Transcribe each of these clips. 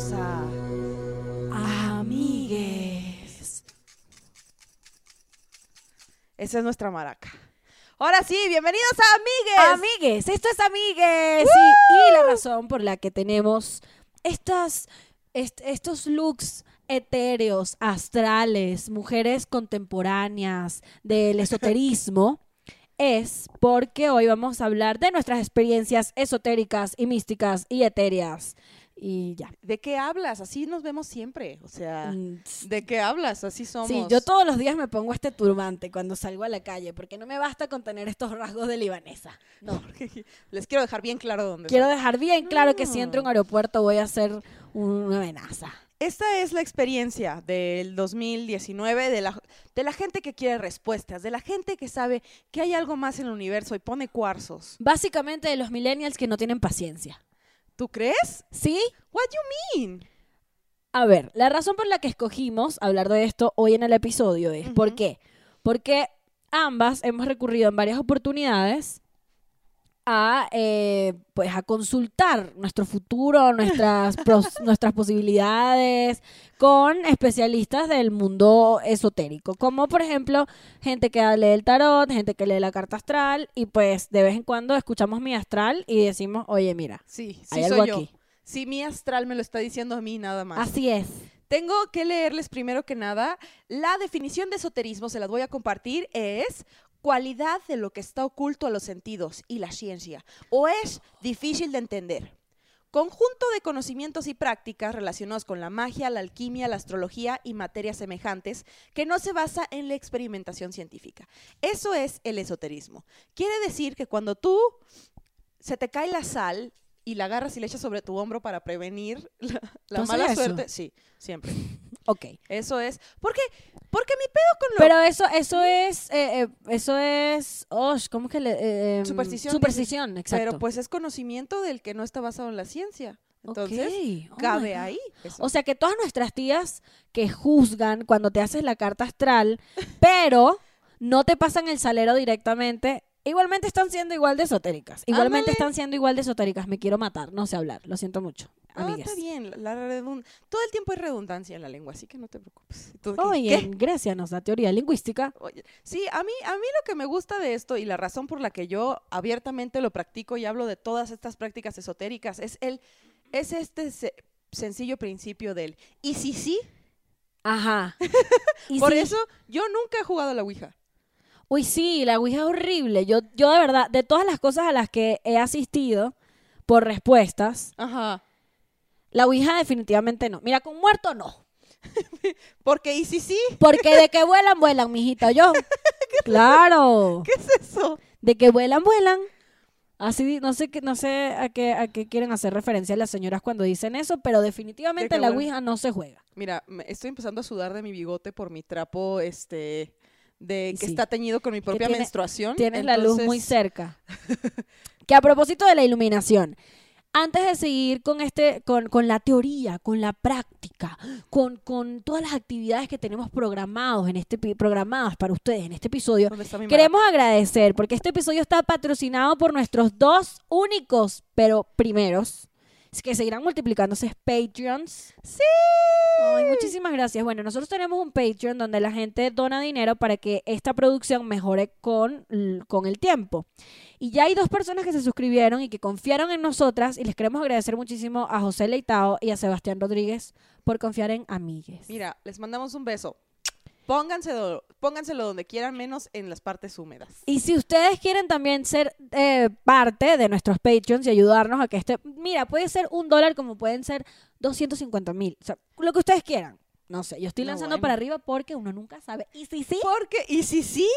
bienvenidos a Amigues. Esa es nuestra maraca. Ahora sí, bienvenidos a Amigues. Amigues, esto es Amigues. Y, y la razón por la que tenemos estas, est- estos looks etéreos, astrales, mujeres contemporáneas del esoterismo, es porque hoy vamos a hablar de nuestras experiencias esotéricas y místicas y etéreas. Y ya. ¿De qué hablas? Así nos vemos siempre. O sea, Mm, ¿de qué hablas? Así somos. Sí, yo todos los días me pongo este turbante cuando salgo a la calle, porque no me basta con tener estos rasgos de libanesa. No. Les quiero dejar bien claro dónde Quiero soy. dejar bien claro que si entro a un Ah. aeropuerto voy a ser una amenaza. Esta es la experiencia del 2019 de la, de la gente que quiere respuestas, de la gente que sabe que hay algo más en el universo y pone cuarzos. Básicamente de los millennials que no tienen paciencia. ¿Tú crees? ¿Sí? What you mean? A ver, la razón por la que escogimos hablar de esto hoy en el episodio es ¿por Ujú. qué? Porque ambas hemos recurrido en varias oportunidades a eh, pues a consultar nuestro futuro, nuestras pros- nuestras posibilidades con especialistas del mundo esotérico, como por ejemplo gente que lee el tarot, gente que lee la carta astral y pues de vez en cuando escuchamos mi astral y decimos, oye mira, Sí, sí hay soy yo. aquí. Sí, mi astral me lo está diciendo a mí nada más. Así es. Tengo que leerles primero que nada la definición de esoterismo, se las voy a compartir, es cualidad de lo que está oculto a los sentidos y la ciencia, o es difícil de entender. Conjunto de conocimientos y prácticas relacionados con la magia, la alquimia, la astrología y materias semejantes que no se basa en la experimentación científica. Eso es el esoterismo. Quiere decir que cuando tú se te cae la sal y la agarras y le echas sobre tu hombro para prevenir la, la ¿Tú haces mala suerte, sí, siempre. Ok. Eso es. ¿Por qué? Porque mi pedo con lo Pero eso, eso es, eh, eh, eso es, oh, ¿cómo que le? eh, em, Superstición, Superstición, exacto. Pero pues es conocimiento del que no está basado en la ciencia. Entonces, Ok, oh cabe ahí. eso. O sea que todas nuestras tías que juzgan cuando te haces la carta astral, pero no te pasan el salero directamente, igualmente están siendo igual de esotéricas. Igualmente Ándale. están siendo igual de esotéricas. Me quiero matar, no sé hablar, lo siento mucho. Ah, Amigas. está bien. La redun- Todo el tiempo hay redundancia en la lengua, así que no te preocupes. Oye, en Grecia nos da teoría lingüística. Oye, sí, a mí, a mí lo que me gusta de esto y la razón por la que yo abiertamente lo practico y hablo de todas estas prácticas esotéricas es el, es este se- sencillo principio del y si sí, Ajá. Y por sí, eso yo nunca he jugado a la Ouija. Uy, sí, la Ouija es horrible. Yo, yo de verdad, de todas las cosas a las que he asistido por respuestas, Ajá. la Ouija definitivamente no. Mira, con muerto no. Porque y si sí, Porque de que vuelan, vuelan, mijita, yo. Claro. ¿qué es eso? De que vuelan, vuelan. Así, no sé, qué- no sé a qué, a qué quieren hacer referencia las señoras cuando dicen eso, pero definitivamente la. Ouija no se juega. Mira, me- estoy empezando a sudar de mi bigote por mi trapo, este, de que Sí. está teñido con mi propia tiene- menstruación. Tienes la luz muy cerca. que a propósito de la iluminación, antes de seguir con este, con, con la teoría, con la práctica, con, con todas las actividades que tenemos programados en este programadas para ustedes en este episodio, ¿Dónde está mi queremos agradecer porque este episodio está patrocinado por nuestros dos únicos, pero primeros, que seguirán multiplicándose Patreons. Sí. Ay, muchísimas gracias. Bueno, nosotros tenemos un Patreon donde la gente dona dinero para que esta producción mejore con, con el tiempo. Y ya hay dos personas que se suscribieron y que confiaron en nosotras y les queremos agradecer muchísimo a José Leitao y a Sebastián Rodríguez por confiar en Amigues. Mira, les mandamos un beso. Pónganselo, pónganselo donde quieran, menos en las partes húmedas. Y si ustedes quieren también ser eh, parte de nuestros Patreons y ayudarnos a que este, mira, puede ser un dólar como pueden ser 250 mil, o sea, lo que ustedes quieran. No sé, yo estoy No, lanzando bueno. para arriba porque uno nunca sabe. Y si sí, Porque, y si sí,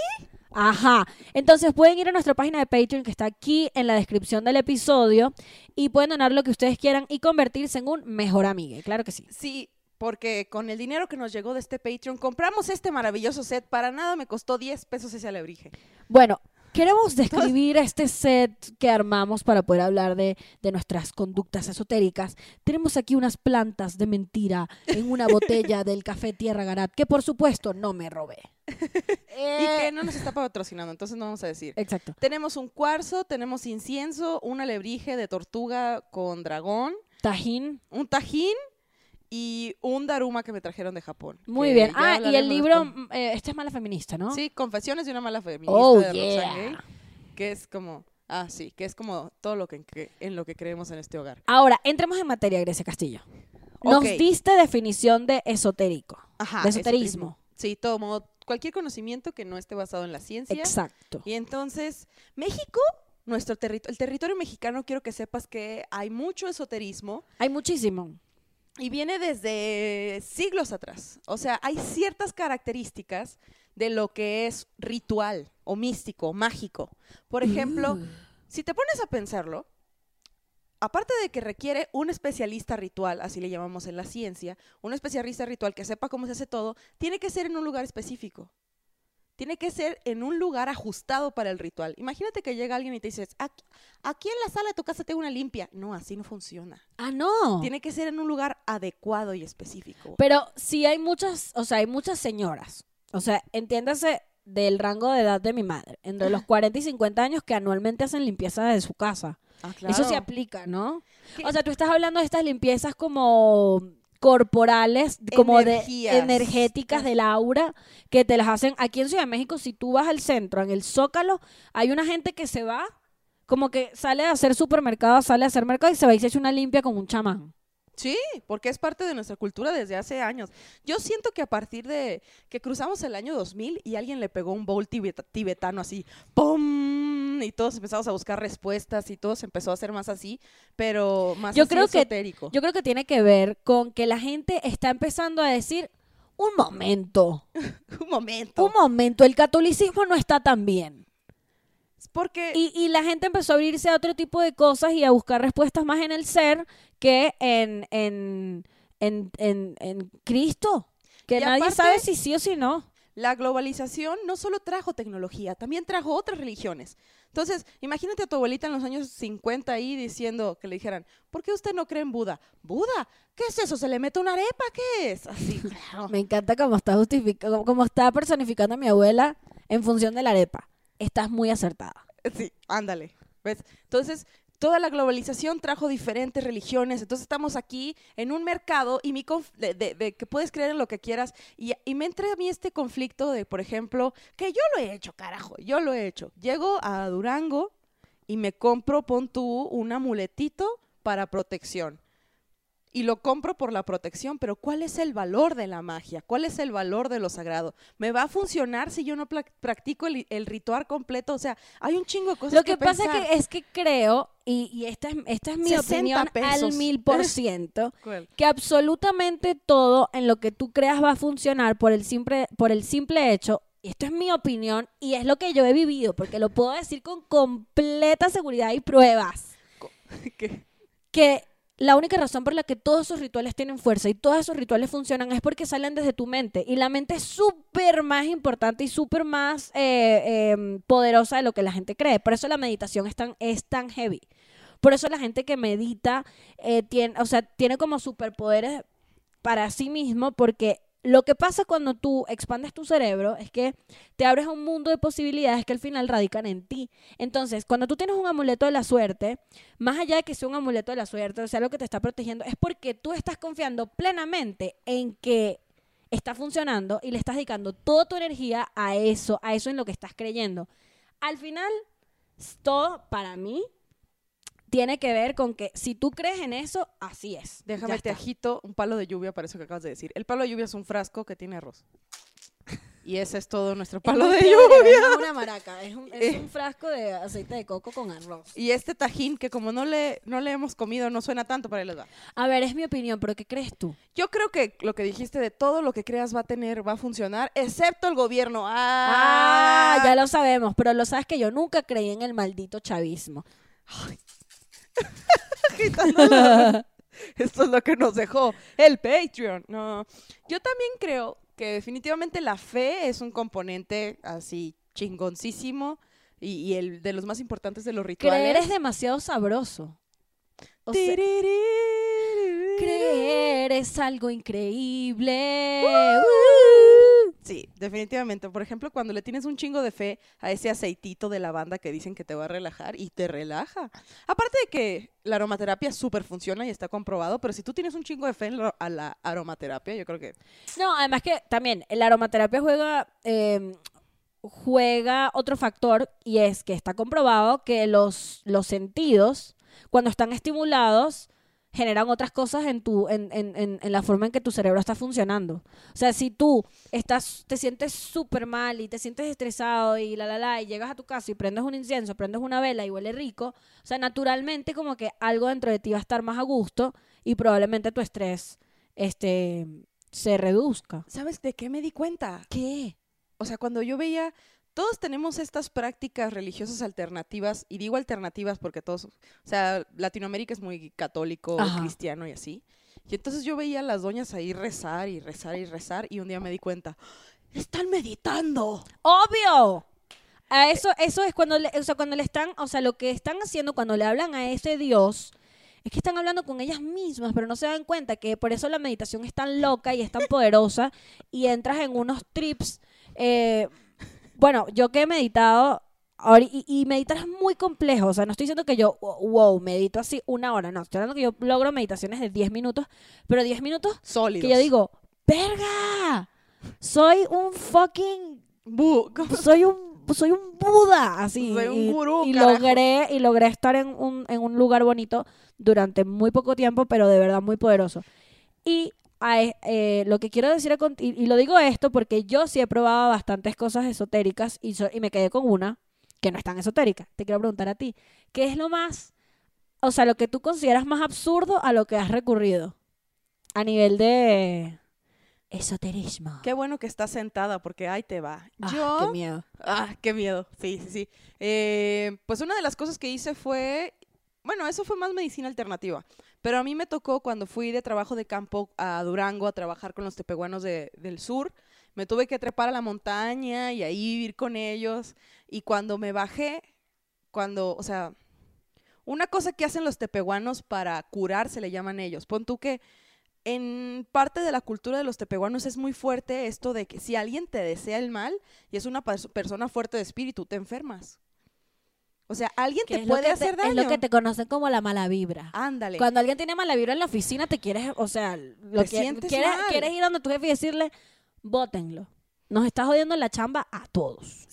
Ajá. Entonces pueden ir a nuestra página de Patreon que está aquí en la descripción del episodio y pueden donar lo que ustedes quieran y convertirse en un mejor amigo. Claro que sí. sí, porque con el dinero que nos llegó de este Patreon, compramos este maravilloso set. Para nada me costó 10 pesos ese alebrije. Bueno, queremos describir este set que armamos para poder hablar de, de nuestras conductas esotéricas. Tenemos aquí unas plantas de mentira en una botella del café Tierra Garat, que por supuesto no me robé. Y Eh, que no nos está patrocinando, entonces no vamos a decir. Exacto. Tenemos un cuarzo, tenemos incienso, un alebrije de tortuga con dragón, Tajín. un tajín y un Daruma que me trajeron de Japón. Muy bien. Ah, y el libro, eh, esta es mala feminista, ¿no? Sí, Confesiones de una mala feminista Oh, de yeah. Gay, que es como, ah, sí, que es como todo lo que, en lo que creemos en este hogar. Ahora, entremos en materia, Grecia Castillo. Nos diste definición de esotérico. Ajá, de esoterismo. esoterismo. Sí, todo modo, cualquier conocimiento que no esté basado en la ciencia. Exacto. Y entonces, México, nuestro territorio, el territorio mexicano, quiero que sepas que hay mucho esoterismo Hay muchísimo. Y viene desde siglos atrás. O sea, hay ciertas características de lo que es ritual o místico, o mágico. Por ejemplo, Uh. si te pones a pensarlo, aparte de que requiere un especialista ritual, así le llamamos en la ciencia, un especialista ritual que sepa cómo se hace todo, tiene que ser en un lugar específico. Tiene que ser en un lugar ajustado para el ritual. Imagínate que llega alguien y te dices, aquí, aquí en la sala de tu casa tengo una limpia. No, así no funciona. Ah, no. Tiene que ser en un lugar adecuado y específico. Pero sí hay muchas, o sea, hay muchas señoras. O sea, entiéndase del rango de edad de mi madre, entre los 40 y 50 años que anualmente hacen limpieza de su casa. Ah, Eso se claro. aplica, ¿no? ¿Qué? O sea, tú estás hablando de estas limpiezas como corporales, como Energías. de energéticas del aura, que te las hacen aquí en Ciudad de México. Si tú vas al centro, en el Zócalo, hay una gente que se va, como que sale a hacer supermercado, sale a hacer mercado y se va y se echa una limpia con un chamán. Sí, porque es parte de nuestra cultura desde hace años. Yo siento que a partir de que cruzamos el año 2000 y alguien le pegó un bowl tibeta- tibetano así, ¡pum! Y todos empezamos a buscar respuestas y todo se empezó a hacer más así, pero más Yo así creo que- esotérico. Yo creo que tiene que ver con que la gente está empezando a decir, un momento, un momento. un momento, el catolicismo no está tan bien. porque Y, y la gente empezó a abrirse a otro tipo de cosas y a buscar respuestas más en el ser que en, en, en, en, en Cristo. Que Y nadie aparte- sabe si sí o si no. la globalización no solo trajo tecnología, también trajo otras religiones. Entonces, imagínate a tu abuelita en los años 50 ahí diciendo que le dijeran, ¿por qué usted no cree en Buda? ¿Buda? ¿Qué es eso? ¿Se le mete una arepa? ¿Qué es? Así, claro. Me encanta cómo está justificando, cómo está personificando a mi abuela en función de la arepa. Estás muy acertada. Sí, ándale. ¿Ves? Entonces, toda la globalización trajo diferentes religiones. Entonces, estamos aquí en un mercado y mi de, de- de que puedes creer en lo que quieras. Y, y me entra a mí este conflicto de, por ejemplo, que yo lo he hecho, carajo, yo lo he hecho. Llego a Durango y me compro, pon tú, un amuletito para protección. Y lo compro por la protección, pero ¿cuál es el valor de la magia? ¿Cuál es el valor de lo sagrado? ¿Me va a funcionar si yo no practico el, el ritual completo? O sea, hay un chingo de cosas Lo que, pasa pensar. es que, es que creo, y, y esta, es, esta es mi 60 opinión al mil por ciento, que absolutamente todo en lo que tú creas va a funcionar por el simple, por el simple hecho, y esto es mi opinión y es lo que yo he vivido, porque lo puedo decir con completa seguridad y pruebas, ¿Qué? que la única razón por la que todos esos rituales tienen fuerza y todos esos rituales funcionan es porque salen desde tu mente. Y la mente es súper más importante y súper más eh, eh, poderosa de lo que la gente cree. Por eso la meditación es tan, es tan heavy. Por eso la gente que medita eh, tiene, o sea, tiene como superpoderes para sí mismo porque lo que pasa cuando tú expandes tu cerebro es que te abres a un mundo de posibilidades que al final radican en ti. Entonces, cuando tú tienes un amuleto de la suerte, más allá de que sea un amuleto de la suerte, o sea, lo que te está protegiendo, es porque tú estás confiando plenamente en que está funcionando y le estás dedicando toda tu energía a eso, a eso en lo que estás creyendo. Al final, todo para mí tiene que ver con que si tú crees en eso, así es. Déjame te agito un palo de lluvia para eso que acabas de decir. El palo de lluvia es un frasco que tiene arroz. Y ese es todo nuestro Es palo de lluvia. Es una maraca, es un, es Eh. un frasco de aceite de coco con arroz. Y este tajín que como no le, no le hemos comido no suena tanto para les va. A ver, es mi opinión, pero ¿qué crees tú? Yo creo que lo que dijiste de todo lo que creas va a tener, va a funcionar, excepto el gobierno. Ah, Ah, ya lo sabemos, pero lo sabes que yo nunca creí en el maldito chavismo. Esto es lo que nos dejó el Patreon. No, yo también creo que definitivamente la fe es un componente así chingoncísimo y, y el de los más importantes de los rituales. Creer es demasiado sabroso. O sea, creer es algo increíble. Uh. Sí, definitivamente. Por ejemplo, cuando le tienes un chingo de fe a ese aceitito de lavanda que dicen que te va a relajar y te relaja. Aparte de que la aromaterapia súper funciona y está comprobado, pero si tú tienes un chingo de fe en a la aromaterapia, yo creo que... No, además que también la aromaterapia juega, eh, juega otro factor y es que está comprobado que los, los sentidos, cuando están estimulados, generan otras cosas en, tu, en, en, en, en la forma en que tu cerebro está funcionando. O sea, si tú estás, te sientes súper mal y te sientes estresado y la, la, la, y llegas a tu casa y prendes un incienso, prendes una vela y huele rico, o sea, naturalmente como que algo dentro de ti va a estar más a gusto y probablemente tu estrés este, se reduzca. ¿Sabes de qué me di cuenta? ¿Qué? O sea, cuando yo veía, todos tenemos estas prácticas religiosas alternativas, y digo alternativas porque todos, o sea, Latinoamérica es muy católico, Ajá. cristiano y así. Y entonces yo veía a las doñas ahí rezar y rezar y rezar, y un día me di cuenta, están meditando. ¡Obvio! A eso, eso es cuando le, o sea, cuando le están, o sea, lo que están haciendo cuando le hablan a ese Dios, es que están hablando con ellas mismas, pero no se dan cuenta que por eso la meditación es tan loca y es tan poderosa y entras en unos trips. eh, bueno, yo que he meditado, y, y meditar es muy complejo, o sea, no estoy diciendo que yo, wow, medito así una hora, no, estoy hablando que yo logro meditaciones de 10 minutos, pero 10 minutos Sólidos. que yo digo, verga, soy un fucking Bu- soy un soy un Buda así Soy un y, gurú, y carajo. logré y logré estar en un, en un lugar bonito durante muy poco tiempo pero de verdad muy poderoso y a eh, lo que quiero decir y, y lo digo esto porque yo sí he probado bastantes cosas esotéricas y, so- y me quedé con una que no es tan esotérica te quiero preguntar a ti qué es lo más o sea lo que tú consideras más absurdo a lo que has recurrido a nivel de esoterismo Qué bueno que estás sentada porque ahí te va. Ah, yo... qué miedo Ah, qué miedo. Sí, sí, sí. Eh, pues una de las cosas que hice fue, bueno, eso fue más medicina alternativa, pero a mí me tocó cuando fui de trabajo de campo a Durango a trabajar con los tepehuanos de- del sur, me tuve que trepar a la montaña y ahí vivir con ellos, y cuando me bajé, cuando, o sea, una cosa que hacen los tepehuanos para curarse le llaman ellos. Pon tú que en parte de la cultura de los tepehuanos es muy fuerte esto de que si alguien te desea el mal y es una pers- persona fuerte de espíritu, te enfermas. O sea, alguien te puede que te- hacer daño. Es lo que te conocen como la mala vibra. Ándale. Cuando alguien tiene mala vibra en la oficina, te quieres, o sea, lo Te que- sientes quieres, mal. quieres ir donde tu jefe y decirle, bótenlo. Nos está jodiendo la chamba a todos.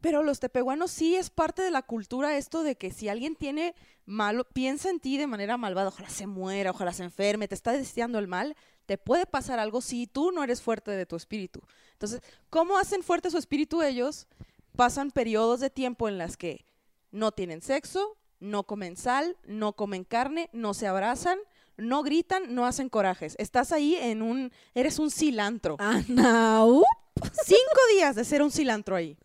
Pero los tepehuanos sí es parte de la cultura esto de que si alguien tiene malo, piensa en ti de manera malvada, ojalá se muera, ojalá se enferme, te está deseando el mal, te puede pasar algo si tú no eres fuerte de tu espíritu. Entonces, ¿cómo hacen fuerte su espíritu ellos? Pasan periodos de tiempo en las que no tienen sexo, no comen sal, no comen carne, no se abrazan, no gritan, no hacen corajes. Estás ahí en un, eres un cilantro. Anau. Cinco días de ser un cilantro ahí.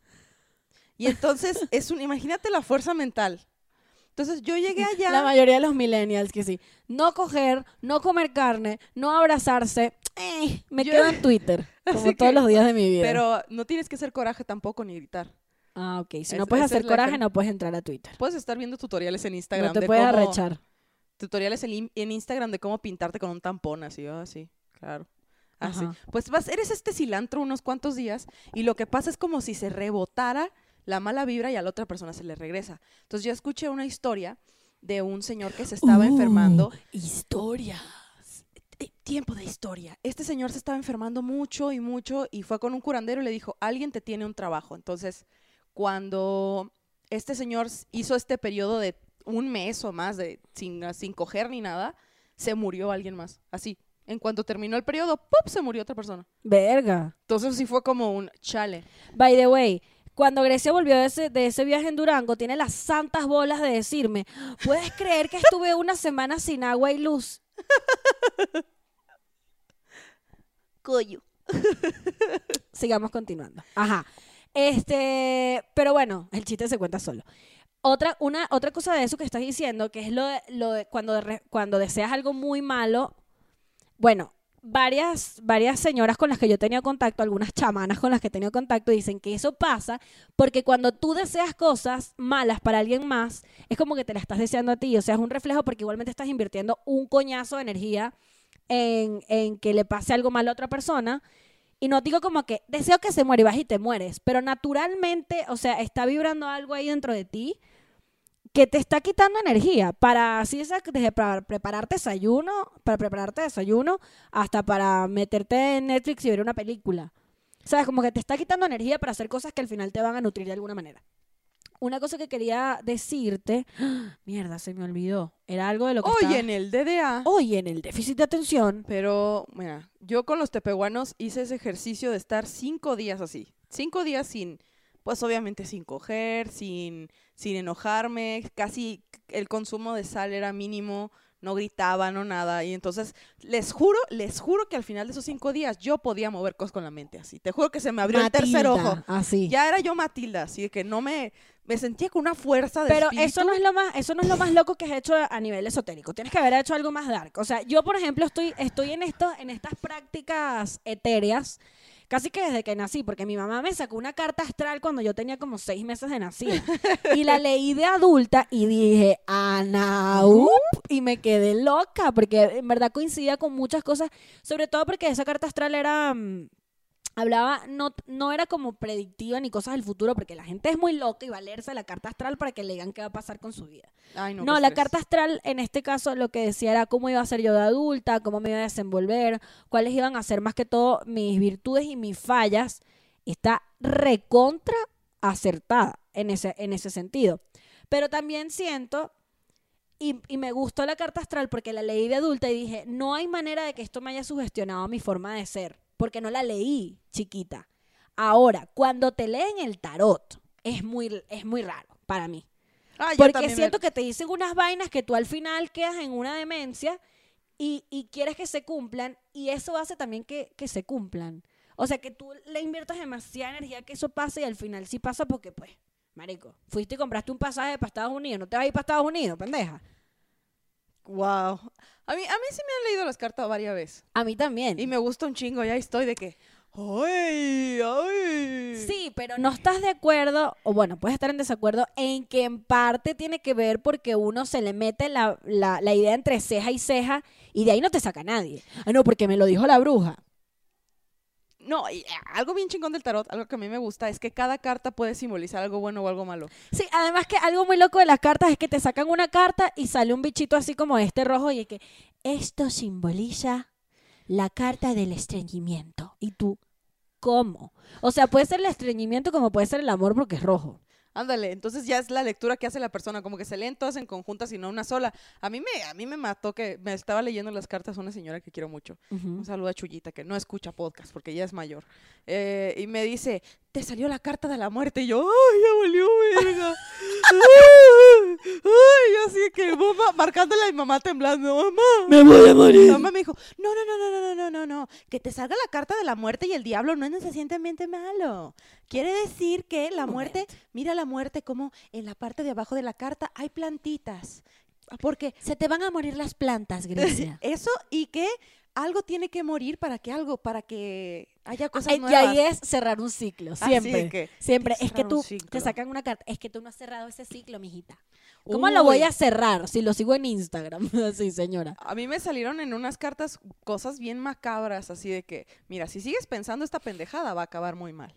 Y entonces es un, imagínate la fuerza mental. Entonces yo llegué allá. La mayoría de los millennials que sí. No coger, no comer carne, no abrazarse. eh, me Yo- quedo en Twitter. Como todos que- los días de mi vida. Pero no tienes que hacer coraje tampoco ni gritar. Ah, ok. Si Es- no puedes hacer coraje, no puedes entrar a Twitter. Puedes estar viendo tutoriales en Instagram No te de puedes cómo arrechar. tutoriales en, in- en Instagram de cómo pintarte con un tampón así, ah, sí, claro. Así. Ajá. Pues vas, eres este cilantro unos cuantos días y lo que pasa es como si se rebotara la mala vibra y a la otra persona se le regresa. Entonces yo escuché una historia de un señor que se estaba Uh. enfermando Historia. eh, tiempo de historia. Este señor se estaba enfermando mucho y mucho y fue con un curandero y le dijo, alguien te tiene un trabajo. Entonces, cuando este señor hizo este periodo de un mes o más de sin, sin coger ni nada, se murió alguien más. Así. En cuanto terminó el periodo, ¡pop! se murió otra persona. Verga. Entonces sí fue como un chale. By the way, cuando Grecia volvió de ese, de ese viaje en Durango, tiene las santas bolas de decirme, ¿puedes creer que estuve una semana sin agua y luz? Coyo. Sigamos continuando. Ajá. Este, pero bueno, el chiste se cuenta solo. Otra, una, otra cosa de eso que estás diciendo, que es lo de, lo de cuando, de cuando deseas algo muy malo, bueno, varias, varias señoras con las que yo he tenido contacto, algunas chamanas con las que he tenido contacto, dicen que eso pasa porque cuando tú deseas cosas malas para alguien más, es como que te la estás deseando a ti, o sea, es un reflejo porque igualmente estás invirtiendo un coñazo de energía en, en que le pase algo malo a otra persona Y no digo como que deseo que se muera y vas y te mueres, pero naturalmente, o sea, está vibrando algo ahí dentro de ti que te está quitando energía para así desde para prepararte desayuno, para prepararte desayuno, hasta para meterte en Netflix y ver una película. ¿Sabes? Como que te está quitando energía para hacer cosas que al final te van a nutrir de alguna manera. Una cosa que quería decirte, mierda, se me olvidó. Era algo de lo que estaba- en el DDA. Oye, en el déficit de atención. Pero, mira, yo con los tepehuanos hice ese ejercicio de estar cinco días así. Cinco días sin, pues obviamente sin coger, sin, sin enojarme. Casi el consumo de sal era mínimo, no gritaba, no nada. Y entonces, les juro, les juro que al final de esos cinco días yo podía mover cosas con la mente así. Te juro que se me abrió el tercer Matilda, ojo. Así. Ya era yo Matilda, así de que no me, me sentía con una fuerza de Pero espíritu. eso no es lo más, eso no es lo más loco que has hecho a nivel esotérico. Tienes que haber hecho algo más dark. O sea, yo por ejemplo estoy, estoy en esto, en estas prácticas etéreas, casi que desde que nací, porque mi mamá me sacó una carta astral cuando yo tenía como seis meses de nacida. Y la leí de adulta y dije, Ana, up", y me quedé loca, porque en verdad coincidía con muchas cosas, sobre todo porque esa carta astral era. Hablaba, no, no era como predictiva ni cosas del futuro, porque la gente es muy loca y va a leerse la carta astral para que le digan qué va a pasar con su vida. Ay, no, No, qué la estrés. carta astral en este caso lo que decía era cómo iba a ser yo de adulta, cómo me iba a desenvolver, cuáles iban a ser más que todo mis virtudes y mis fallas. Está recontra acertada en ese, en ese sentido. Pero también siento, y, y me gustó la carta astral porque la leí de adulta y dije, no hay manera de que esto me haya sugestionado mi forma de ser, porque no la leí chiquita. Ahora, cuando te leen el tarot, es muy, es muy raro para mí. Ah, Porque también me- siento que te dicen unas vainas que tú al final quedas en una demencia y, y quieres que se cumplan y eso hace también que, que se cumplan. O sea, que tú le inviertas demasiada energía que eso pase y al final sí pasa porque, pues, marico, fuiste y compraste un pasaje para Estados Unidos, no te vas a ir para Estados Unidos, pendeja. Wow. A mí, a mí sí me han leído las cartas varias veces. A mí también. Y me gusta un chingo, ya estoy de que. ¡Ay! ¡Ay! Sí, pero no estás de acuerdo, o bueno, puedes estar en desacuerdo, en que en parte tiene que ver porque uno se le mete la, la, la idea entre ceja y ceja y de ahí no te saca nadie. Ah, no, porque me lo dijo la bruja. No, eh, algo bien chingón del tarot, algo que a mí me gusta, es que cada carta puede simbolizar algo bueno o algo malo. Sí, además que algo muy loco de las cartas es que te sacan una carta y sale un bichito así como este rojo y es que esto simboliza la carta del estreñimiento. Y tú, ¿cómo? O sea, puede ser el estreñimiento como puede ser el amor porque es rojo. Ándale, entonces ya es la lectura que hace la persona, como que se leen todas en conjuntas y no una sola. A mí me, a mí me mató que me estaba leyendo las cartas una señora que quiero mucho. Un saludo a Chuyita, que no escucha podcast porque ya es mayor. Eh, y me dice, te salió la carta de la muerte. Y yo, ¡ay, ya valió verga! ¡Ay! Así que, mamá, marcándole a mi mamá temblando, mamá. Me voy a Mi morir. mamá me dijo, no, no, no, no, no, no, no, no, no, que te salga la carta de la muerte y el diablo no es necesariamente malo. Quiere decir que la muerte, mira la muerte como en la parte de abajo de la carta hay plantitas. Porque Se te van a morir las plantas, Grecia. eso y que algo tiene que morir para que algo, para que haya cosas Ay, y nuevas. ahí es cerrar un ciclo, Así siempre. que, siempre. Es que tú te sacan una carta. Es que tú no has cerrado ese ciclo, mijita. ¿Cómo lo voy a cerrar si lo sigo en Instagram? sí, señora. A mí me salieron en unas cartas cosas bien macabras, así de que, mira, si sigues pensando esta pendejada va a acabar muy mal.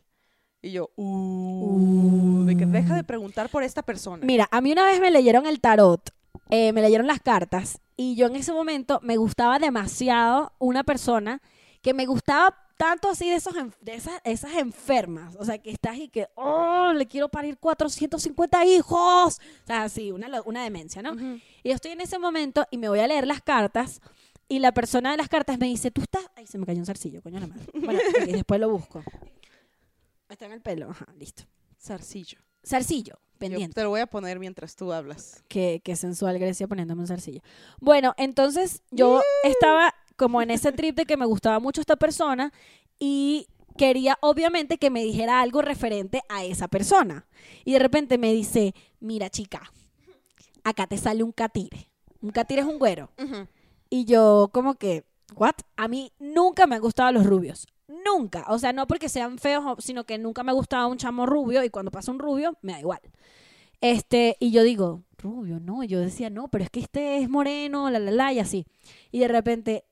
Y yo, uh, de que deja de preguntar por esta persona. Mira, a mí una vez me leyeron el tarot, eh, me leyeron las cartas, y yo en ese momento me gustaba demasiado una persona que me gustaba tanto así de, esos, de esas, esas enfermas. O sea, que estás y que, oh, le quiero parir 450 hijos. O sea, así, una, una demencia, ¿no? Y yo estoy en ese momento y me voy a leer las cartas. Y la persona de las cartas me dice, tú estás... Ay, se me cayó un zarcillo, coño la madre. Bueno, ok, después lo busco. Está en el pelo, ajá, listo. Zarcillo. Zarcillo, Yo te lo voy a poner mientras tú hablas. Qué, qué sensual Grecia poniéndome un zarcillo. Bueno, entonces yo estaba como en ese trip de que me gustaba mucho esta persona y quería obviamente que me dijera algo referente a esa persona. Y de repente me dice, mira chica, acá te sale un catire. Un catire es un güero. Y yo como que, ¿what? A mí nunca me han gustado los rubios. Nunca. O sea, no porque sean feos, sino que nunca me ha gustado un chamo rubio y cuando pasa un rubio, me da igual. Este, y yo digo, rubio, no. Y yo decía, no, pero es que este es moreno, la, la, la, y así. Y de repente,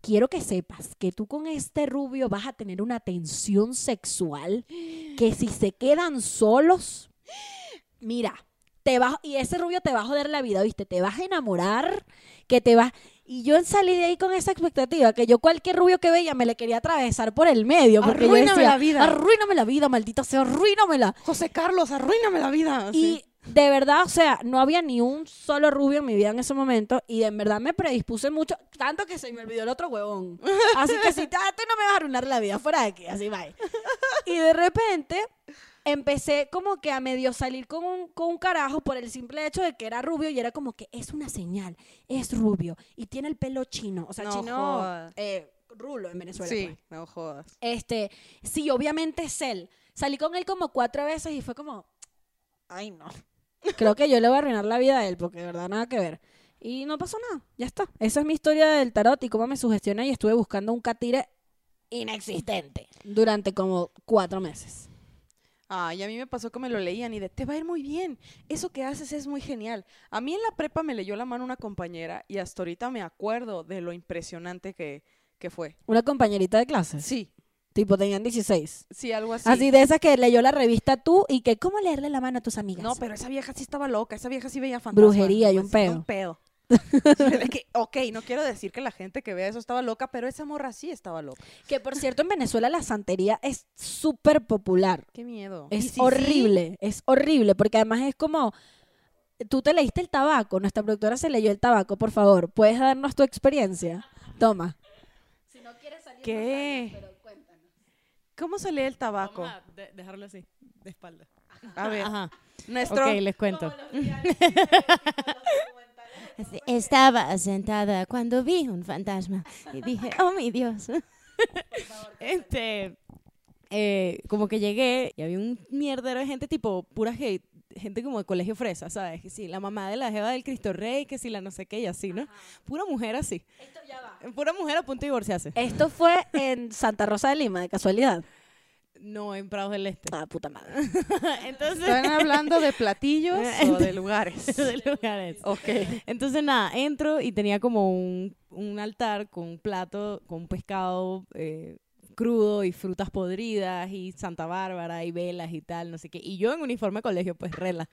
quiero que sepas que tú con este rubio vas a tener una tensión sexual que si se quedan solos, mira, te vas, y ese rubio te va a joder la vida, ¿viste? Te vas a enamorar, que te vas... Y yo salí de ahí con esa expectativa, que yo cualquier rubio que veía me le quería atravesar por el medio. Porque yo Arruíname decía, la vida. Arruíname la vida, maldita sea, arruínamela. José Carlos, arruíname la vida. Y de verdad, o sea, no había ni un solo rubio en mi vida en ese momento y en verdad me predispuse mucho, tanto que se me olvidó el otro huevón. Así que si tú no me vas a arruinar la vida, fuera de aquí, así va. Y de repente empecé como que a medio salir con un, con un carajo por el simple hecho de que era rubio y era como que es una señal, es rubio y tiene el pelo chino, o sea, No chino, eh, rulo en Venezuela. sí, pues. no jodas. Este, sí, obviamente es él. Salí con él como cuatro veces y fue como, ay no. Creo que yo le voy a arruinar la vida a él porque de verdad nada que ver. Y no pasó nada, ya está. Esa es mi historia del tarot y cómo me sugestioné y estuve buscando un catire inexistente durante como cuatro meses. Ay, a mí me pasó que me lo leían y de, te va a ir muy bien. Eso que haces es muy genial. A mí en la prepa me leyó la mano una compañera y hasta ahorita me acuerdo de lo impresionante que, que fue. Una compañerita de clase, Sí, tipo tenían 16. sí, algo así. Así de esas que leyó la revista tú y que cómo leerle la mano a tus amigas. No, pero esa vieja sí estaba loca, esa vieja sí veía fantasmas. Brujería y un pedo. Un pedo. Que, ok, no quiero decir que la gente que vea eso estaba loca, pero esa morra sí estaba loca. Que por cierto en Venezuela la santería es súper popular. Qué miedo. Es sí, horrible, es horrible, porque además es como, tú te leíste el tabaco, nuestra productora se leyó el tabaco, por favor, ¿puedes darnos tu experiencia? Toma. Si no quieres salir, ¿Qué? ¿Cómo se lee el tabaco? Vamos a de- dejarlo así, de espalda. A ver, Ajá. nuestro... Ok, les cuento. Estaba sentada cuando vi un fantasma y dije, oh mi Dios. Este, eh, como que llegué y había un mierdero de gente tipo pura hate, gente como de colegio fresa, ¿sabes? Que sí, la mamá de la jeva del Cristo Rey, que sí, la no sé qué y así, ¿no? Pura mujer así. Pura mujer a punto de divorciarse. Esto fue en Santa Rosa de Lima, de casualidad. No, en Prados del Este. Ah, puta madre. Entonces, ¿Están hablando de platillos o de lugares? de lugares. Ok. Entonces, nada, entro y tenía como un, un altar con un plato, con pescado eh, crudo y frutas podridas y Santa Bárbara y velas y tal, no sé qué. Y yo en uniforme de colegio, pues rela.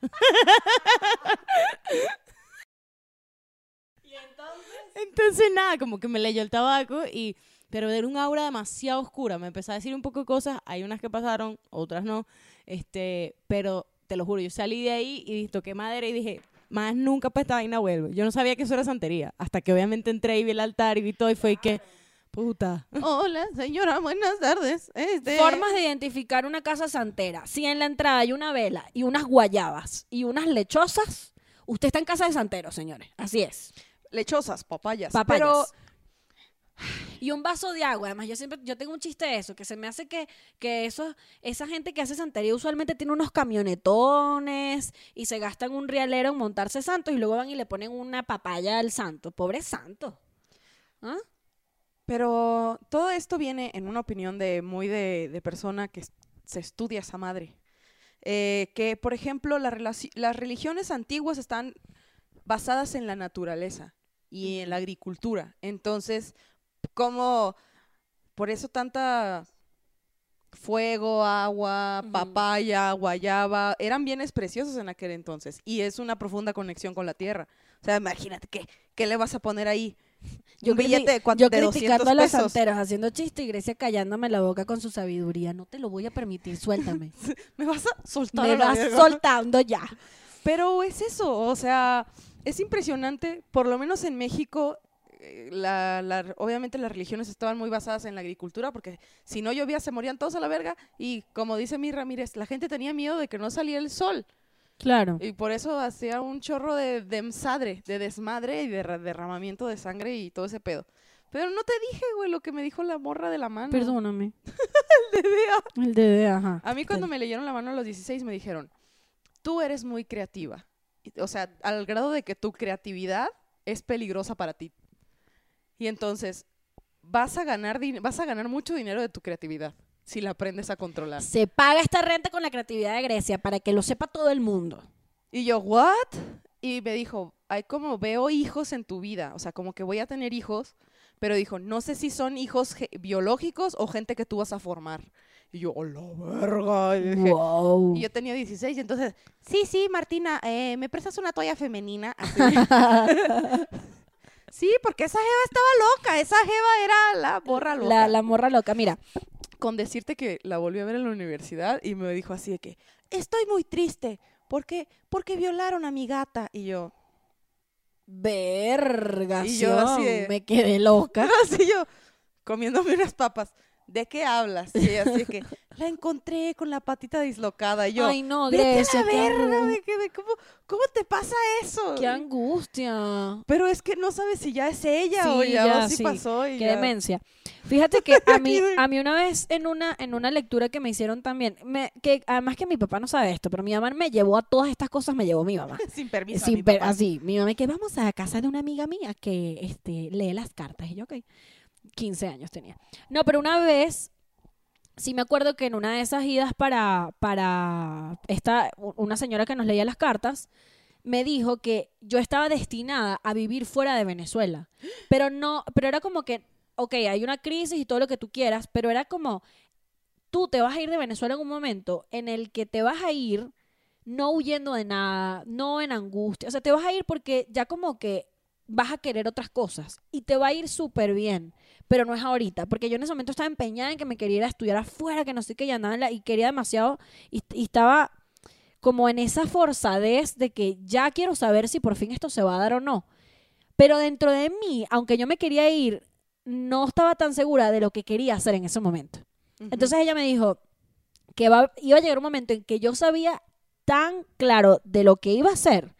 entonces? nada, como que me leyó el tabaco y... Pero era un aura demasiado oscura. Me empezó a decir un poco de cosas. Hay unas que pasaron, otras no. Este, pero te lo juro, yo salí de ahí y toqué madera y dije, más nunca para esta vaina vuelve. Yo no sabía que eso era santería. Hasta que obviamente entré y vi el altar y vi todo y fue que, puta. Hola, señora, buenas tardes. Este... Formas de identificar una casa santera. Si en la entrada hay una vela y unas guayabas y unas lechosas, usted está en casa de santero, señores. Así es. Lechosas, papayas. Papayas. Pero Y un vaso de agua. Además, yo siempre, yo tengo un chiste de eso, que se me hace que, que eso, esa gente que hace santería usualmente tiene unos camionetones y se gastan un rialero en montarse santos y luego van y le ponen una papaya al santo. Pobre santo. ¿Ah? Pero todo esto viene en una opinión de muy de, de persona que se estudia esa madre. Eh, que, por ejemplo, la las religiones antiguas están basadas en la naturaleza y en la agricultura. Entonces, como por eso tanta fuego, agua, papaya, guayaba, eran bienes preciosos en aquel entonces. Y es una profunda conexión con la tierra. O sea, imagínate, ¿qué, qué le vas a poner ahí? Yo un billete de, Yo de 200 criticando a los pesos. santeros, haciendo chiste y Grecia callándome la boca con su sabiduría. No te lo voy a permitir, suéltame. Me vas a soltar. Me a la vas verga. soltando ya. Pero es eso, o sea, es impresionante, por lo menos en México, la, la- obviamente las religiones estaban muy basadas en la agricultura, porque si no llovía se morían todos a la verga, y como dice mi Ramírez, la gente tenía miedo de que no saliera el sol, Claro. y por eso hacía un chorro de de desmadre y de ra- derramamiento de sangre y todo ese pedo. Pero no te dije, güey, lo que me dijo la morra de la mano. Perdóname. El DDA. El DD, ajá. A mí cuando me leyeron la mano a los 16 me dijeron, tú eres muy creativa. O sea, al grado de que tu creatividad es peligrosa para ti. Y entonces, vas a ganar, vas a ganar mucho dinero de tu creatividad si la aprendes a controlar. Se paga esta renta con la creatividad de Grecia para que lo sepa todo el mundo. Y yo, ¿what? Y me dijo, hay como veo hijos en tu vida, o sea, como que voy a tener hijos, pero dijo, no sé si son hijos biológicos o gente que tú vas a formar. Y yo, ¡oh, la verga! Y, dije- Wow. y yo tenía 16, y entonces, sí, sí, Martina, eh, ¿me prestas una toalla femenina? Así. sí, porque esa jeva estaba loca, esa jeva era la borra loca. La, la morra loca, mira. Con decirte que la volví a ver en la universidad y me dijo así de que, estoy muy triste, ¿por qué? Porque violaron a mi gata. Y yo, Verga, Y yo así de- me quedé loca. así yo, comiéndome unas papas. ¿De qué hablas? Así de que, la encontré con la patita dislocada. Y yo, Ay, no, vete a la Grecia, qué, verga, angu- me quedé, ¿cómo, ¿cómo te pasa eso? qué angustia. Pero es que no sabes si ya es ella o Sí, ya, ya, o si sí. pasó. Y Qué ya. demencia. Fíjate que a mí, a mí una vez en una, en una lectura que me hicieron también, me, que además que mi papá no sabe esto, pero mi mamá me llevó a todas estas cosas, me llevó mi mamá. Sin permiso. a mi per- papá. así, mi mamá que vamos a casa de una amiga mía que este, lee las cartas. Y yo, ok, 15 años tenía. No, pero una vez, sí me acuerdo que en una de esas idas para, para esta, una señora que nos leía las cartas, me dijo que yo estaba destinada a vivir fuera de Venezuela. Pero no, pero era como que, ok, hay una crisis y todo lo que tú quieras, pero era como, tú te vas a ir de Venezuela en un momento en el que te vas a ir no huyendo de nada, no en angustia. O sea, te vas a ir porque ya como que vas a querer otras cosas y te va a ir súper bien, pero no es ahorita, porque yo en ese momento estaba empeñada en que me quería ir a estudiar afuera, que no sé qué, y andaba en la- y quería demasiado, y, y estaba como en esa forzadez de que ya quiero saber si por fin esto se va a dar o no. Pero dentro de mí, aunque yo me quería ir, no estaba tan segura de lo que quería hacer en ese momento. Entonces ella me dijo que va, iba a llegar un momento en que yo sabía tan claro de lo que iba a hacer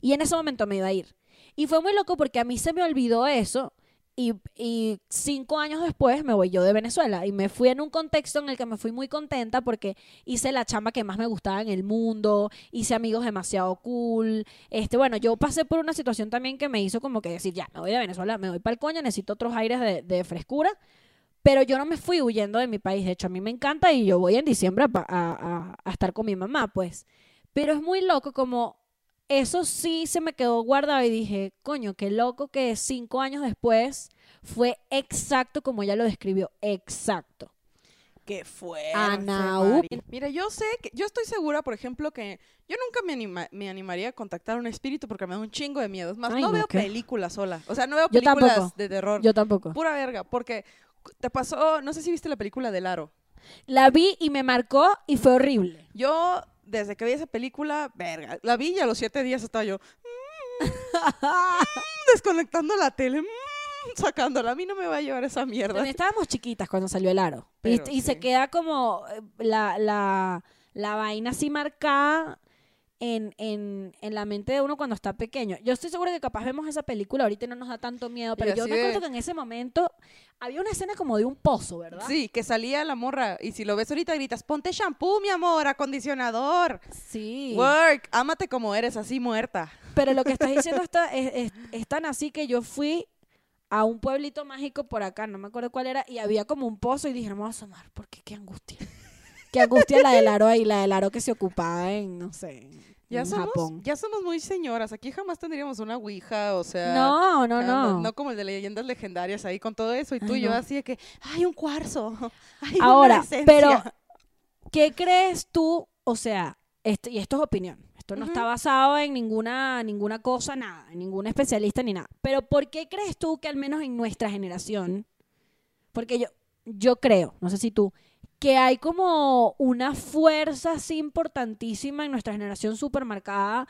y en ese momento me iba a ir. Y fue muy loco porque a mí se me olvidó eso y, y cinco años después me voy yo de Venezuela y me fui en un contexto en el que me fui muy contenta porque hice la chamba que más me gustaba en el mundo, hice amigos demasiado cool. Este, bueno, yo pasé por una situación también que me hizo como que decir, ya, me voy de Venezuela, me voy para el coño, necesito otros aires de, de frescura. Pero yo no me fui huyendo de mi país. De hecho, a mí me encanta y yo voy en diciembre a, a- a- a estar con mi mamá, pues. Pero es muy loco como eso sí se me quedó guardado y dije, coño, qué loco que cinco años después fue exacto como ella lo describió. Exacto. Qué. Mari. Mira, yo sé que, yo estoy segura, por ejemplo, que yo nunca me, anima- me animaría a contactar a un espíritu porque me da un chingo de miedo. Es más, Ay, no, no, veo ¿qué? películas sola. O sea, no veo películas de terror. Yo tampoco. Pura verga, porque te pasó, no sé si viste la película del aro. La vi y me marcó y fue horrible. Yo, desde que vi esa película, verga, la vi y a los siete días estaba yo desconectando la tele, mm, sacándola. A mí no me va a llevar esa mierda. También estábamos chiquitas cuando salió el aro. Y, Pero y se sí. queda como eh, la, la, la vaina así marcada en, en, en la mente de uno cuando está pequeño. Yo estoy segura que capaz vemos esa película ahorita no nos da tanto miedo, pero yo me de- acuerdo que en ese momento había una escena como de un pozo, ¿verdad? Sí, que salía la morra y si lo ves ahorita gritas, ponte shampoo, mi amor, acondicionador. Sí. Work, ámate como eres, así muerta. Pero lo que estás diciendo está, es, es- es tan así que yo fui a un pueblito mágico por acá, no me acuerdo cuál era, y había como un pozo y dije, no me voy a asomar, porque qué angustia. Qué angustia la del aro ahí, la del aro que se ocupaba en, no sé, Ya en somos, Japón. ya somos muy señoras. Aquí jamás tendríamos una ouija, o sea. No, no, no. No como el de leyendas legendarias ahí con todo eso. Y tú Ay, y yo no. así de que, hay un cuarzo. Una Ahora, esencia". pero, ¿qué crees tú? O sea, esto, y esto es opinión. Esto no está basado en ninguna, ninguna cosa, nada, en ningún especialista ni nada. Pero ¿por qué crees tú que al menos en nuestra generación, porque yo, yo creo, no sé si tú, que hay como una fuerza así importantísima en nuestra generación supermarcada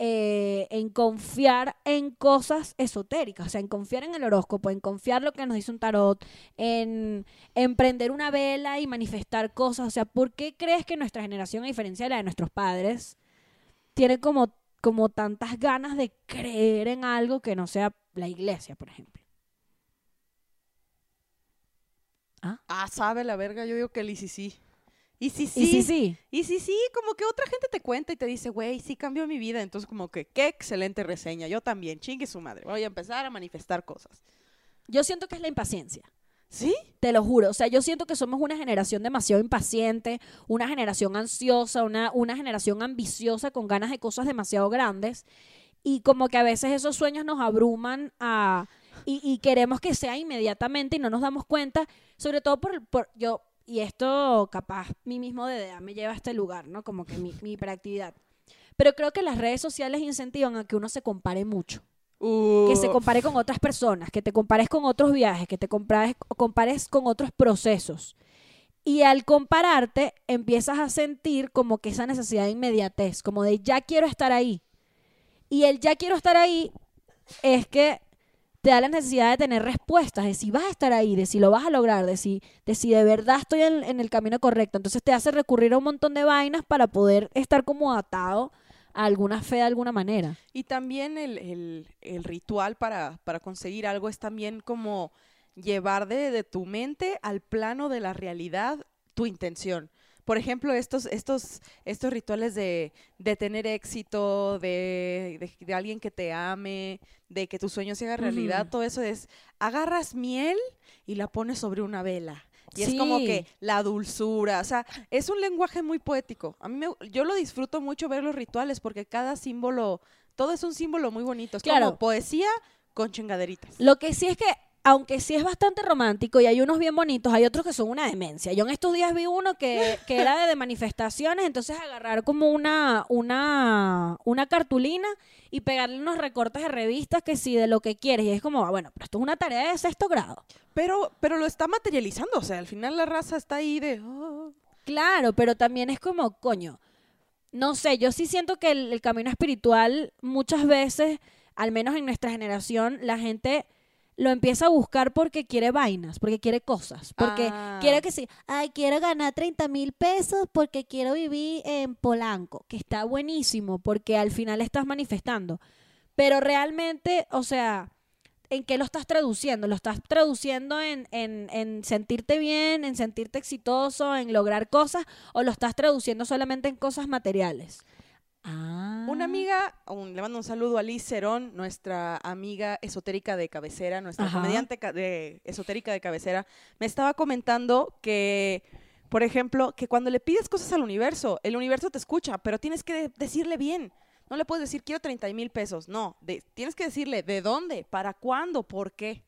eh, en confiar en cosas esotéricas, o sea, en confiar en el horóscopo, en confiar lo que nos dice un tarot, en emprender una vela y manifestar cosas. O sea, ¿por qué crees que nuestra generación, a diferencia de la de nuestros padres, tiene como, como tantas ganas de creer en algo que no sea la iglesia, por ejemplo? Ah, sabe la verga. Yo digo que el sí. Y sí sí. Y sí, sí. Y sí, sí, como que otra gente te cuenta y te dice, güey, sí cambió mi vida. Entonces, como que, qué excelente reseña. Yo también, chingue su madre. Voy a empezar a manifestar cosas. Yo siento que es la impaciencia. ¿Sí? Te lo juro. O sea, yo siento que somos una generación demasiado impaciente, una generación ansiosa, una, una generación ambiciosa con ganas de cosas demasiado grandes. Y como que a veces esos sueños nos abruman a... y, y queremos que sea inmediatamente y no nos damos cuenta, sobre todo por, por yo, y esto capaz mi mismo DDA me lleva a este lugar, ¿no? Como que mi, mi hiperactividad. Pero creo que las redes sociales incentivan a que uno se compare mucho que se compare con otras personas, que te compares con otros viajes, que te compares, compares con otros procesos. Y al compararte, empiezas a sentir como que esa necesidad de inmediatez, como de ya quiero estar ahí. Y el ya quiero estar ahí es que te da la necesidad de tener respuestas, de si vas a estar ahí, de si lo vas a lograr, de si de, si de verdad estoy en, el camino correcto. Entonces te hace recurrir a un montón de vainas para poder estar como atado a alguna fe de alguna manera. Y también el, el- el ritual para, para conseguir algo es también como llevar de, de tu mente al plano de la realidad tu intención. Por ejemplo, estos, estos, estos rituales de, de tener éxito, de, de- de alguien que te ame, de que tu sueño se haga realidad, todo eso es, agarras miel y la pones sobre una vela. Y es como que la dulzura, o sea, es un lenguaje muy poético. A mí me, yo lo disfruto mucho ver los rituales porque cada símbolo, todo es un símbolo muy bonito. Es Claro. como poesía con chingaderitas. Lo que sí es que, aunque sí es bastante romántico y hay unos bien bonitos, hay otros que son una demencia. Yo en estos días vi uno que, que era de, manifestaciones, entonces agarrar como una, una, una cartulina y pegarle unos recortes de revistas que sí, de lo que quieres. Y es como, ah, bueno, pero esto es una tarea de sexto grado. Pero, pero lo está materializando, o sea, al final la raza está ahí de... "Oh". Claro, pero también es como, coño, no sé, yo sí siento que el, el camino espiritual muchas veces, al menos en nuestra generación, la gente lo empieza a buscar porque quiere vainas, porque quiere cosas, porque Ah. quiere que sí, ay, quiero ganar 30 mil pesos porque quiero vivir en Polanco, que está buenísimo, porque al final estás manifestando. Pero realmente, o sea, ¿en qué lo estás traduciendo? ¿Lo estás traduciendo en, en, en sentirte bien, en sentirte exitoso, en lograr cosas? ¿O lo estás traduciendo solamente en cosas materiales? Ah. Una amiga, un- le mando un saludo a Liz Cerón, nuestra amiga esotérica de cabecera, nuestra Ajá. comediante de, esotérica de cabecera, me estaba comentando que, por ejemplo, que cuando le pides cosas al universo, el universo te escucha, pero tienes que de- decirle bien. No le puedes decir, quiero 30 mil pesos. No, de- tienes que decirle, ¿de dónde? ¿Para cuándo? ¿Por qué?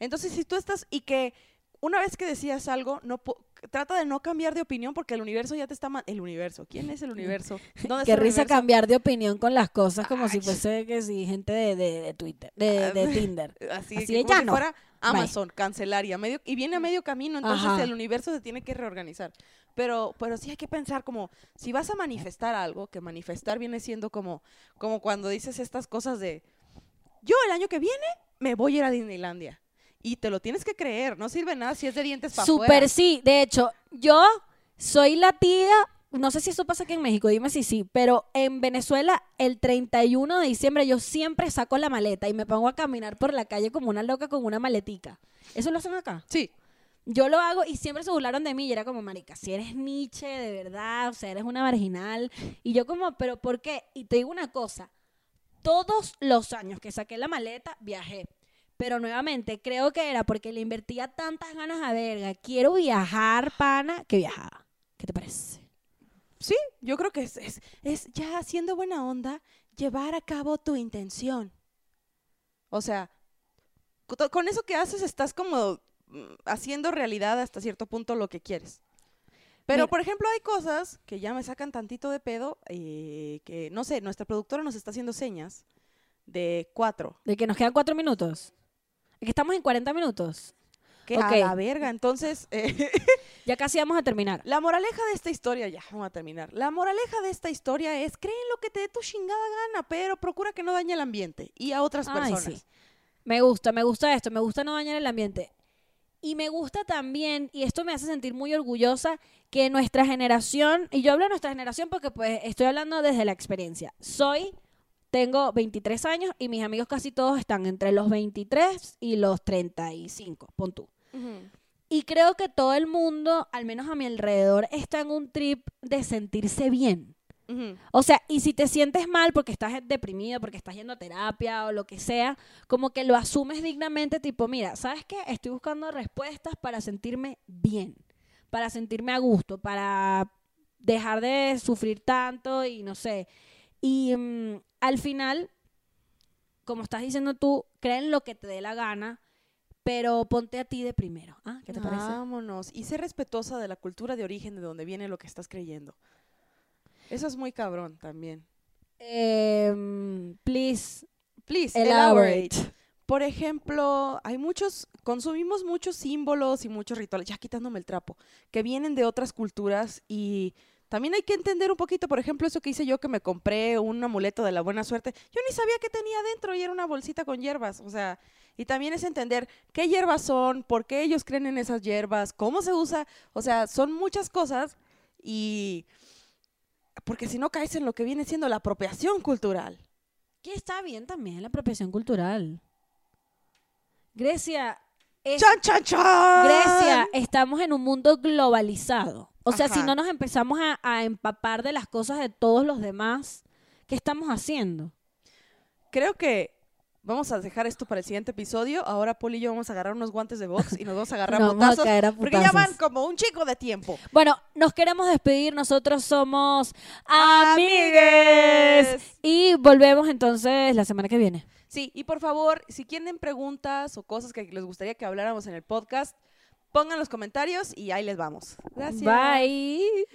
Entonces, si tú estás y que una vez que decías algo, no trata de no cambiar de opinión porque el universo ya te está... El universo, ¿quién es el universo? ¿Dónde Qué risa universo? cambiar de opinión con las cosas como si Ay. fuese que sí, gente de, de, de Twitter, de, de Tinder. Así, Así que como si no. fuera Amazon, cancelar y, a medio, y viene a medio camino, entonces Ajá. el universo se tiene que reorganizar. Pero, pero sí hay que pensar como, si vas a manifestar algo, que manifestar viene siendo como, como cuando dices estas cosas de, yo el año que viene me voy a ir a Disneylandia. Y te lo tienes que creer, no sirve nada si es de dientes para Súper sí. De hecho, yo soy la tía, no sé si eso pasa aquí en México, dime si sí, pero en Venezuela el 31 de diciembre yo siempre saco la maleta y me pongo a caminar por la calle como una loca con una maletica. ¿Eso lo hacen acá? Sí, Yo lo hago y siempre se burlaron de mí y era como, marica, si eres Nietzsche de verdad, o sea, eres una marginal. Y yo como, pero ¿por qué? Y te digo una cosa, todos los años que saqué la maleta, viajé. Pero nuevamente, creo que era porque le invertía tantas ganas a verga. Quiero viajar, pana, que viajaba. ¿Qué te parece? sí, yo creo que es, es, es ya haciendo buena onda, llevar a cabo tu intención. O sea, co- con eso que haces estás como mm, haciendo realidad hasta cierto punto lo que quieres. Pero, Mira. por ejemplo, hay cosas que ya me sacan tantito de pedo, eh, que, no sé, nuestra productora nos está haciendo señas de cuatro, De que nos quedan cuatro minutos. Es que estamos en 40 minutos. que a la verga. Entonces, eh, Ya casi vamos a terminar. la moraleja de esta historia, ya, vamos a terminar. La moraleja de esta historia es, cree en lo que te dé tu chingada gana, pero procura que no dañe el ambiente y a otras Ay, personas. sí. Me gusta, me gusta esto, me gusta no dañar el ambiente. Y me gusta también, y esto me hace sentir muy orgullosa, que nuestra generación, y yo hablo de nuestra generación porque pues estoy hablando desde la experiencia. Soy, tengo 23 años y mis amigos casi todos están entre los 23 y los 35, pon tú. Y creo que todo el mundo, al menos a mi alrededor, está en un trip de sentirse bien. O sea, y si te sientes mal porque estás deprimido, porque estás yendo a terapia o lo que sea, como que lo asumes dignamente, tipo, mira, ¿sabes qué? Estoy buscando respuestas para sentirme bien, para sentirme a gusto, para dejar de sufrir tanto y no sé. Y mm, al final, como estás diciendo tú, cree en lo que te dé la gana, pero ponte a ti de primero. ¿Ah? ¿Qué te parece? Vámonos. Y sé respetuosa de la cultura de origen de donde viene lo que estás creyendo. Eso es muy cabrón también. Em, please, Please, elaborate. elaborate. Por ejemplo, hay muchos, consumimos muchos símbolos y muchos rituales, ya quitándome el trapo, que vienen de otras culturas y también hay que entender un poquito, por ejemplo, eso que hice yo que me compré un amuleto de la buena suerte, yo ni sabía qué tenía dentro y era una bolsita con hierbas, o sea, y también es entender qué hierbas son, por qué ellos creen en esas hierbas, cómo se usa, o sea, son muchas cosas y porque si no caes en lo que viene siendo la apropiación cultural. Que está bien también la apropiación cultural. Grecia, es, ¡Chan, chan, chan! Grecia, estamos en un mundo globalizado. O sea, si no nos empezamos a, a empapar de las cosas de todos los demás, ¿qué estamos haciendo? Creo que vamos a dejar esto para el siguiente episodio. Ahora Paul y yo vamos a agarrar unos guantes de box y nos vamos a agarrar vamos a caer a porque ya van como un chico de tiempo. Bueno, nos queremos despedir. Nosotros somos amigues. Amigues. Y volvemos entonces la semana que viene. Sí, y por favor, si tienen preguntas o cosas que les gustaría que habláramos en el podcast, Pongan los comentarios y ahí les vamos. Gracias. Bye.